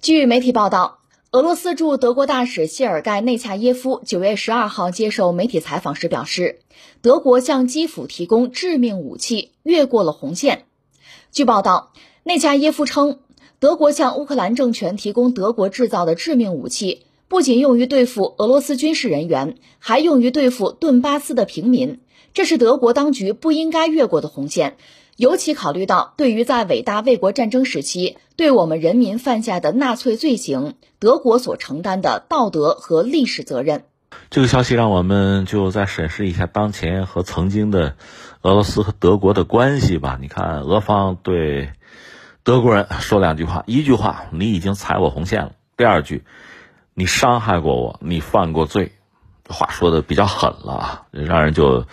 据媒体报道，俄罗斯驻德国大使谢尔盖·内恰耶夫九月十二号接受媒体采访时表示，德国向基辅提供致命武器越过了红线。据报道，内恰耶夫称，德国向乌克兰政权提供德国制造的致命武器，不仅用于对付俄罗斯军事人员，还用于对付顿巴斯的平民。这是德国当局不应该越过的红线。尤其考虑到，对于在伟大卫国战争时期对我们人民犯下的纳粹罪行，德国所承担的道德和历史责任。这个消息让我们就再审视一下当前和曾经的俄罗斯和德国的关系吧。你看，俄方对德国人说两句话：一句话，你已经踩我红线了；第二句，你伤害过我，你犯过罪。话说的比较狠了，让人就。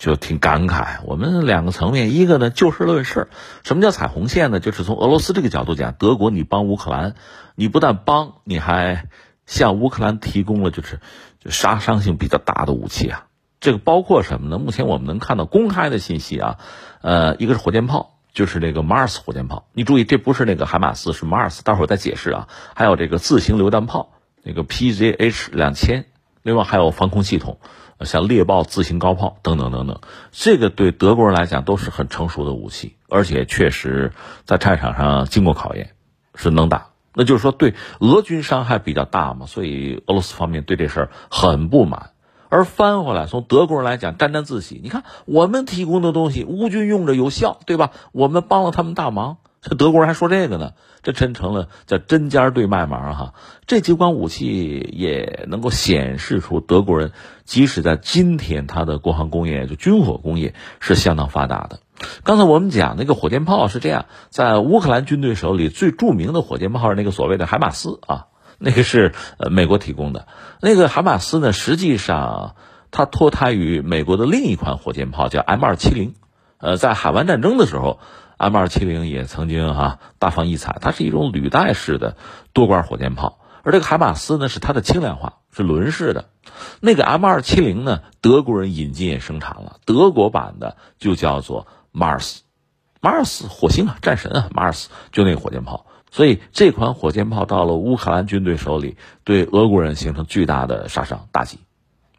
就挺感慨，我们两个层面，一个呢就事论事，什么叫踩红线呢？就是从俄罗斯这个角度讲，德国你帮乌克兰，你不但帮，你还向乌克兰提供了就是就杀伤性比较大的武器啊。这个包括什么呢？目前我们能看到公开的信息啊，呃，一个是火箭炮，就是这个马尔斯火箭炮，你注意，这不是那个海马斯，是马尔斯，待会儿再解释啊。还有这个自行榴弹炮，那个 PZH 两千，另外还有防空系统。像猎豹、自行高炮等等等等，这个对德国人来讲都是很成熟的武器，而且确实在战场上经过考验，是能打。那就是说，对俄军伤害比较大嘛，所以俄罗斯方面对这事儿很不满。而翻回来，从德国人来讲，沾沾自喜。你看，我们提供的东西，乌军用着有效，对吧？我们帮了他们大忙。这德国人还说这个呢，这真成了叫针尖对麦芒哈。这几款武器也能够显示出德国人即使在今天，他的国防工业就军火工业是相当发达的。刚才我们讲那个火箭炮是这样，在乌克兰军队手里最著名的火箭炮是那个所谓的海马斯啊，那个是呃美国提供的。那个海马斯呢，实际上它脱胎于美国的另一款火箭炮，叫 M 二七零。呃，在海湾战争的时候。M 二七零也曾经哈大放异彩，它是一种履带式的多管火箭炮，而这个海马斯呢是它的轻量化，是轮式的。那个 M 二七零呢，德国人引进也生产了，德国版的就叫做 Mars，Mars 火星啊，战神啊，Mars 就那个火箭炮。所以这款火箭炮到了乌克兰军队手里，对俄国人形成巨大的杀伤打击。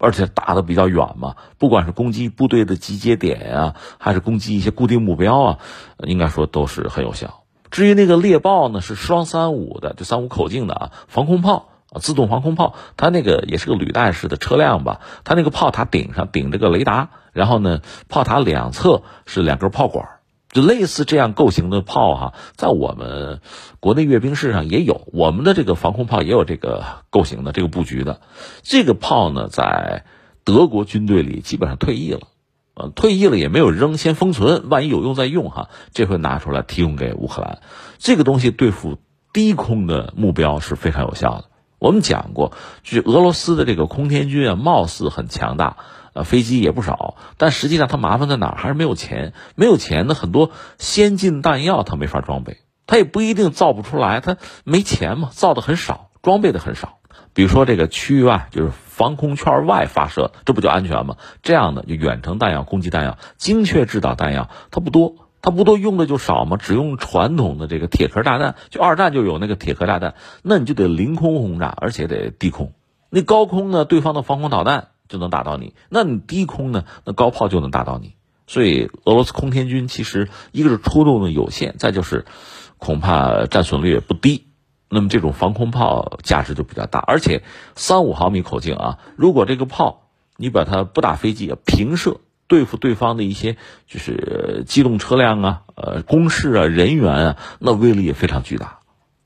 而且打的比较远嘛，不管是攻击部队的集结点啊，还是攻击一些固定目标啊，应该说都是很有效。至于那个猎豹呢，是双三五的，就三五口径的啊，防空炮啊，自动防空炮，它那个也是个履带式的车辆吧，它那个炮塔顶上顶着个雷达，然后呢，炮塔两侧是两根炮管。就类似这样构型的炮哈，在我们国内阅兵式上也有，我们的这个防空炮也有这个构型的这个布局的。这个炮呢，在德国军队里基本上退役了，呃，退役了也没有扔，先封存，万一有用再用哈。这回拿出来提供给乌克兰，这个东西对付低空的目标是非常有效的。我们讲过，据俄罗斯的这个空天军啊，貌似很强大。呃，飞机也不少，但实际上它麻烦在哪儿？还是没有钱。没有钱呢，很多先进弹药它没法装备，它也不一定造不出来，它没钱嘛，造的很少，装备的很少。比如说这个区域外，就是防空圈外发射，这不就安全吗？这样的就远程弹药、攻击弹药、精确制导弹药，它不多，它不多，用的就少嘛，只用传统的这个铁壳炸弹，就二战就有那个铁壳炸弹，那你就得凌空轰炸，而且得低空。那高空呢，对方的防空导弹。就能打到你，那你低空呢？那高炮就能打到你。所以俄罗斯空天军其实一个是出动的有限，再就是恐怕战损率也不低。那么这种防空炮价值就比较大，而且三五毫米口径啊，如果这个炮你把它不打飞机，平射对付对方的一些就是机动车辆啊、呃工事啊、人员啊，那威力也非常巨大。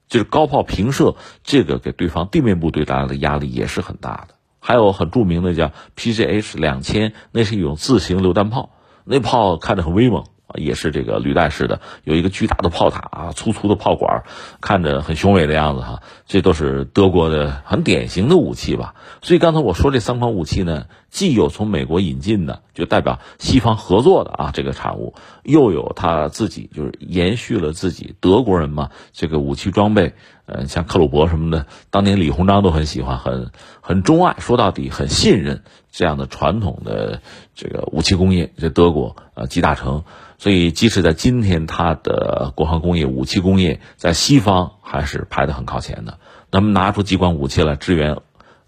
就是高炮平射，这个给对方地面部队带来的压力也是很大的。还有很著名的叫 PZH 两千，那是一种自行榴弹炮，那炮看着很威猛啊，也是这个履带式的，有一个巨大的炮塔啊，粗粗的炮管，看着很雄伟的样子哈。这都是德国的很典型的武器吧。所以刚才我说这三款武器呢，既有从美国引进的，就代表西方合作的啊这个产物，又有他自己就是延续了自己德国人嘛这个武器装备，呃，像克虏伯什么的，当年李鸿章都很喜欢，很很钟爱，说到底很信任这样的传统的这个武器工业，这德国呃集大成。所以，即使在今天，它的国防工业、武器工业在西方还是排得很靠前的。那么，拿出机关武器来支援，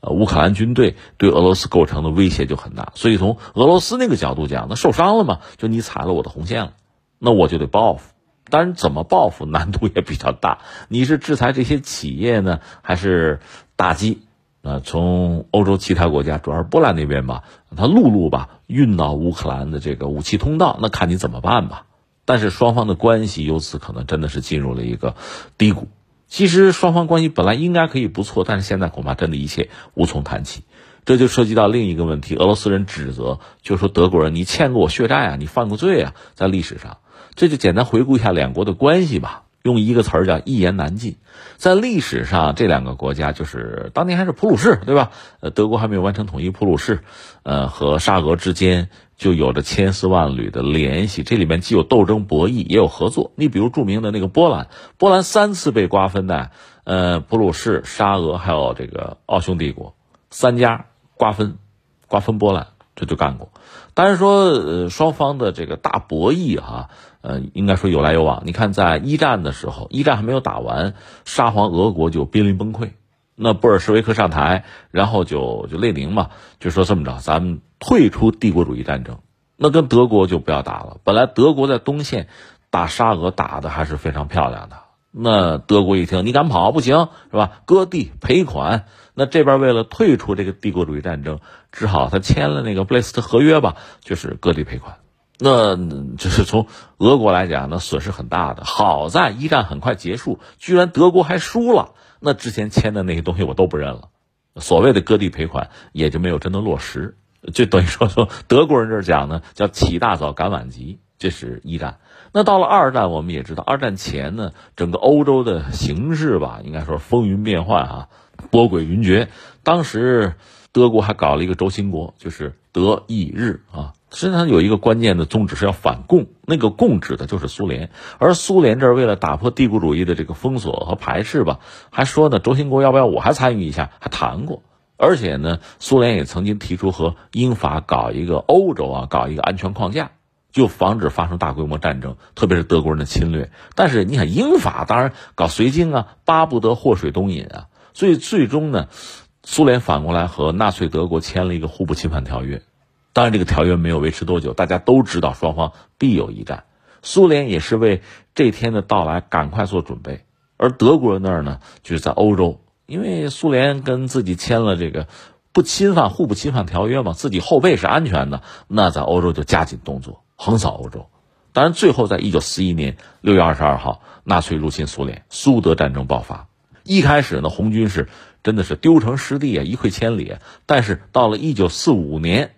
乌克兰军队，对俄罗斯构成的威胁就很大。所以，从俄罗斯那个角度讲，那受伤了嘛，就你踩了我的红线了，那我就得报复。当然，怎么报复难度也比较大。你是制裁这些企业呢，还是打击？呃，从欧洲其他国家，主要是波兰那边吧，他陆路吧运到乌克兰的这个武器通道，那看你怎么办吧。但是双方的关系由此可能真的是进入了一个低谷。其实双方关系本来应该可以不错，但是现在恐怕真的一切无从谈起。这就涉及到另一个问题，俄罗斯人指责，就说德国人你欠过我血债啊，你犯过罪啊，在历史上，这就简单回顾一下两国的关系吧。用一个词儿叫一言难尽，在历史上，这两个国家就是当年还是普鲁士，对吧？呃，德国还没有完成统一，普鲁士，呃，和沙俄之间就有着千丝万缕的联系。这里面既有斗争博弈，也有合作。你比如著名的那个波兰，波兰三次被瓜分的，呃，普鲁士、沙俄还有这个奥匈帝国三家瓜分，瓜分波兰，这就干过。当然说，呃，双方的这个大博弈哈。呃，应该说有来有往。你看，在一战的时候，一战还没有打完，沙皇俄国就濒临崩溃。那布尔什维克上台，然后就就列宁嘛，就说这么着，咱们退出帝国主义战争，那跟德国就不要打了。本来德国在东线打沙俄打的还是非常漂亮的，那德国一听你敢跑不行是吧？割地赔款。那这边为了退出这个帝国主义战争，只好他签了那个布雷斯特合约吧，就是割地赔款。那就是从俄国来讲，那损失很大的。好在一战很快结束，居然德国还输了。那之前签的那些东西我都不认了，所谓的割地赔款也就没有真的落实。就等于说说德国人这讲呢，叫起大早赶晚集。这是一战。那到了二战，我们也知道，二战前呢，整个欧洲的形势吧，应该说风云变幻啊，波诡云谲。当时德国还搞了一个轴心国，就是德意日啊。实际上有一个关键的宗旨是要反共，那个共指的就是苏联，而苏联这儿为了打破帝国主义的这个封锁和排斥吧，还说呢，轴心国要不要我还参与一下，还谈过，而且呢，苏联也曾经提出和英法搞一个欧洲啊，搞一个安全框架，就防止发生大规模战争，特别是德国人的侵略。但是你看英法当然搞绥靖啊，巴不得祸水东引啊，所以最终呢，苏联反过来和纳粹德国签了一个互不侵犯条约。当然，这个条约没有维持多久，大家都知道双方必有一战。苏联也是为这天的到来赶快做准备，而德国人那儿呢，就是在欧洲，因为苏联跟自己签了这个不侵犯、互不侵犯条约嘛，自己后背是安全的，那在欧洲就加紧动作，横扫欧洲。当然，最后在一九四一年六月二十二号，纳粹入侵苏联，苏德战争爆发。一开始呢，红军是真的是丢成失地啊，一溃千里。但是到了一九四五年。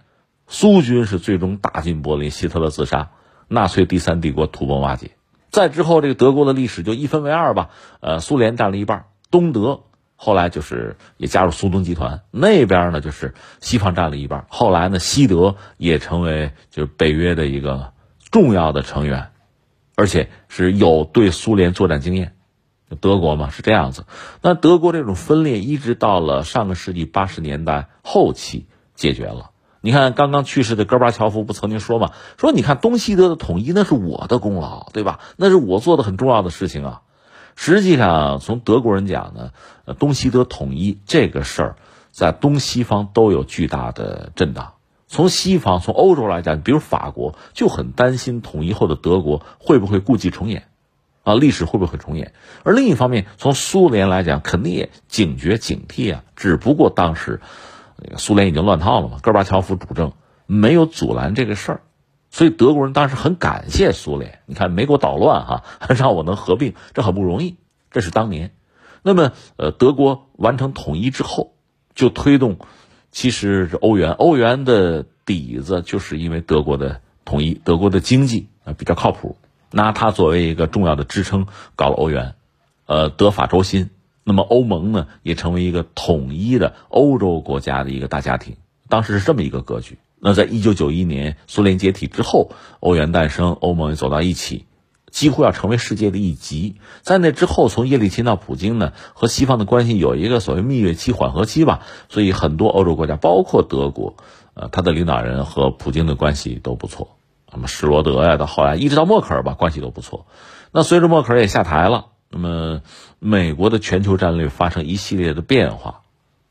苏军是最终打进柏林，希特勒自杀，纳粹第三帝国土崩瓦解。再之后，这个德国的历史就一分为二吧。呃，苏联占了一半，东德后来就是也加入苏东集团，那边呢就是西方占了一半。后来呢，西德也成为就是北约的一个重要的成员，而且是有对苏联作战经验。德国嘛是这样子。那德国这种分裂一直到了上个世纪八十年代后期解决了。你看，刚刚去世的戈巴乔夫不曾经说吗？说你看东西德的统一那是我的功劳，对吧？那是我做的很重要的事情啊。实际上，从德国人讲呢，东西德统一这个事儿，在东西方都有巨大的震荡。从西方、从欧洲来讲，比如法国就很担心统一后的德国会不会故伎重演，啊，历史会不会重演？而另一方面，从苏联来讲，肯定也警觉警惕啊。只不过当时。苏联已经乱套了嘛？戈巴乔夫主政没有阻拦这个事儿，所以德国人当时很感谢苏联。你看没给我捣乱哈，让我能合并，这很不容易。这是当年。那么呃，德国完成统一之后，就推动，其实是欧元。欧元的底子就是因为德国的统一，德国的经济啊比较靠谱，拿它作为一个重要的支撑，搞了欧元。呃，德法轴心。那么欧盟呢，也成为一个统一的欧洲国家的一个大家庭，当时是这么一个格局。那在一九九一年苏联解体之后，欧元诞生，欧盟走到一起，几乎要成为世界的一极。在那之后，从叶利钦到普京呢，和西方的关系有一个所谓蜜月期、缓和期吧。所以很多欧洲国家，包括德国，呃，他的领导人和普京的关系都不错。那么施罗德呀，到后来一直到默克尔吧，关系都不错。那随着默克尔也下台了，那么美国的全球战略发生一系列的变化，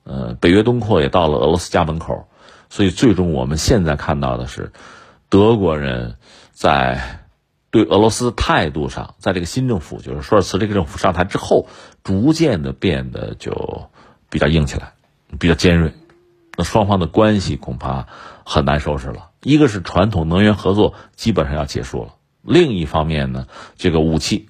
呃，北约东扩也到了俄罗斯家门口。所以，最终我们现在看到的是，德国人在对俄罗斯态度上，在这个新政府，就是舒尔茨这个政府上台之后，逐渐的变得就比较硬起来，比较尖锐。那双方的关系恐怕很难收拾了。一个是传统能源合作基本上要结束了，另一方面呢，这个武器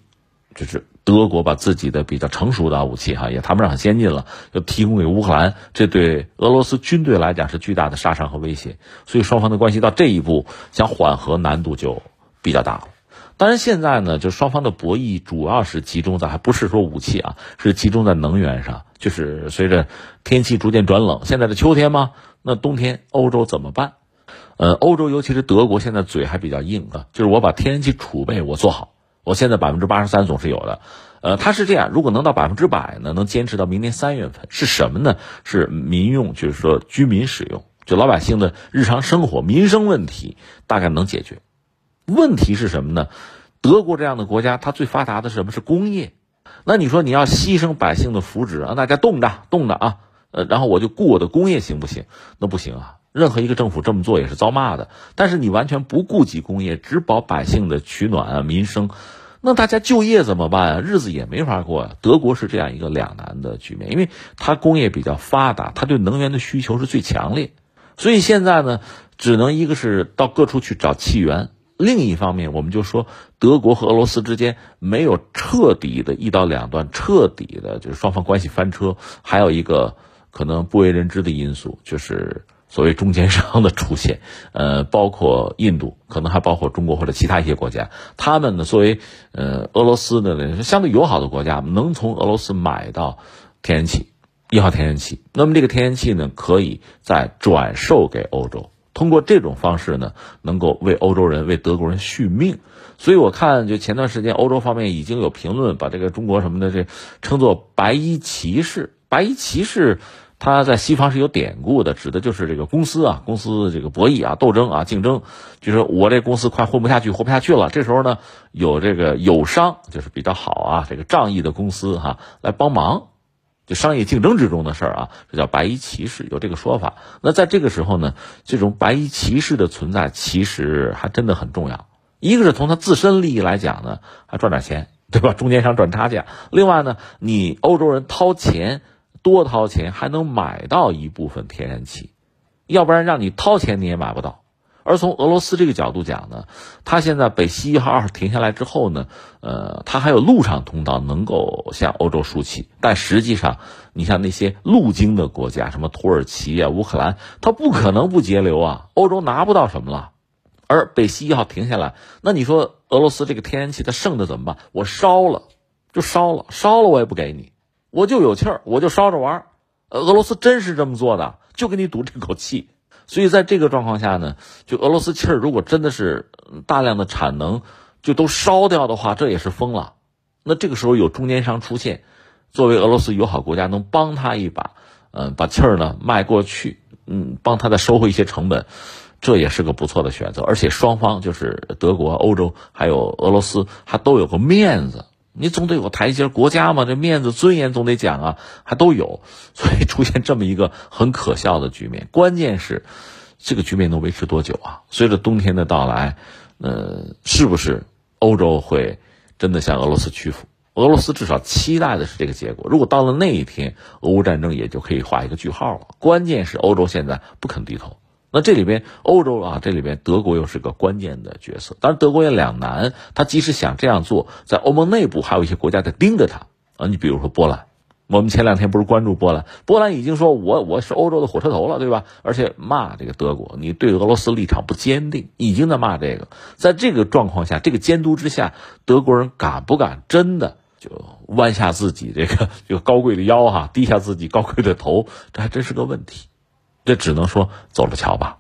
就是。德国把自己的比较成熟的武器，哈，也谈不上很先进了，要提供给乌克兰，这对俄罗斯军队来讲是巨大的杀伤和威胁。所以双方的关系到这一步，想缓和难度就比较大了。当然，现在呢，就双方的博弈主要是集中在，还不是说武器啊，是集中在能源上。就是随着天气逐渐转冷，现在的秋天吗？那冬天欧洲怎么办？呃，欧洲尤其是德国现在嘴还比较硬啊，就是我把天然气储备我做好。我现在百分之八十三总是有的，呃，它是这样，如果能到百分之百呢，能坚持到明年三月份，是什么呢？是民用，就是说居民使用，就老百姓的日常生活民生问题大概能解决。问题是什么呢？德国这样的国家，它最发达的是什么？是工业。那你说你要牺牲百姓的福祉，让大家冻着冻着啊，呃，然后我就顾我的工业行不行？那不行啊。任何一个政府这么做也是遭骂的。但是你完全不顾及工业，只保百姓的取暖啊民生。那大家就业怎么办啊？日子也没法过呀。德国是这样一个两难的局面，因为它工业比较发达，它对能源的需求是最强烈，所以现在呢，只能一个是到各处去找气源，另一方面，我们就说德国和俄罗斯之间没有彻底的一刀两断，彻底的就是双方关系翻车，还有一个可能不为人知的因素就是。所谓中间商的出现，呃，包括印度，可能还包括中国或者其他一些国家，他们呢作为呃俄罗斯的呢相对友好的国家，能从俄罗斯买到天然气，一号天然气。那么这个天然气呢，可以再转售给欧洲，通过这种方式呢，能够为欧洲人、为德国人续命。所以我看，就前段时间欧洲方面已经有评论，把这个中国什么的这称作“白衣骑士”，白衣骑士。它在西方是有典故的，指的就是这个公司啊，公司这个博弈啊、斗争啊、竞争，就是我这公司快混不下去，活不下去了。这时候呢，有这个友商，就是比较好啊，这个仗义的公司哈，来帮忙，就商业竞争之中的事儿啊，这叫白衣骑士，有这个说法。那在这个时候呢，这种白衣骑士的存在，其实还真的很重要。一个是从他自身利益来讲呢，还赚点钱，对吧？中间商赚差价。另外呢，你欧洲人掏钱。多掏钱还能买到一部分天然气，要不然让你掏钱你也买不到。而从俄罗斯这个角度讲呢，它现在北溪一号、二号停下来之后呢，呃，它还有陆上通道能够向欧洲输气。但实际上，你像那些路经的国家，什么土耳其啊、乌克兰，它不可能不节流啊。欧洲拿不到什么了。而北溪一号停下来，那你说俄罗斯这个天然气它剩的怎么办？我烧了，就烧了，烧了我也不给你。我就有气儿，我就烧着玩儿。俄罗斯真是这么做的，就给你赌这口气。所以在这个状况下呢，就俄罗斯气儿如果真的是大量的产能就都烧掉的话，这也是疯了。那这个时候有中间商出现，作为俄罗斯友好国家能帮他一把，嗯，把气儿呢卖过去，嗯，帮他再收回一些成本，这也是个不错的选择。而且双方就是德国、欧洲还有俄罗斯，还都有个面子。你总得有个台阶，国家嘛，这面子尊严总得讲啊，还都有，所以出现这么一个很可笑的局面。关键是，这个局面能维持多久啊？随着冬天的到来，呃，是不是欧洲会真的向俄罗斯屈服？俄罗斯至少期待的是这个结果。如果到了那一天，俄乌战争也就可以画一个句号了。关键是欧洲现在不肯低头。那这里边欧洲啊，这里边德国又是个关键的角色。当然，德国也两难，他即使想这样做，在欧盟内部还有一些国家在盯着他啊。你比如说波兰，我们前两天不是关注波兰？波兰已经说我我是欧洲的火车头了，对吧？而且骂这个德国，你对俄罗斯立场不坚定，已经在骂这个。在这个状况下，这个监督之下，德国人敢不敢真的就弯下自己这个这个高贵的腰哈，低下自己高贵的头？这还真是个问题。这只能说走了瞧吧。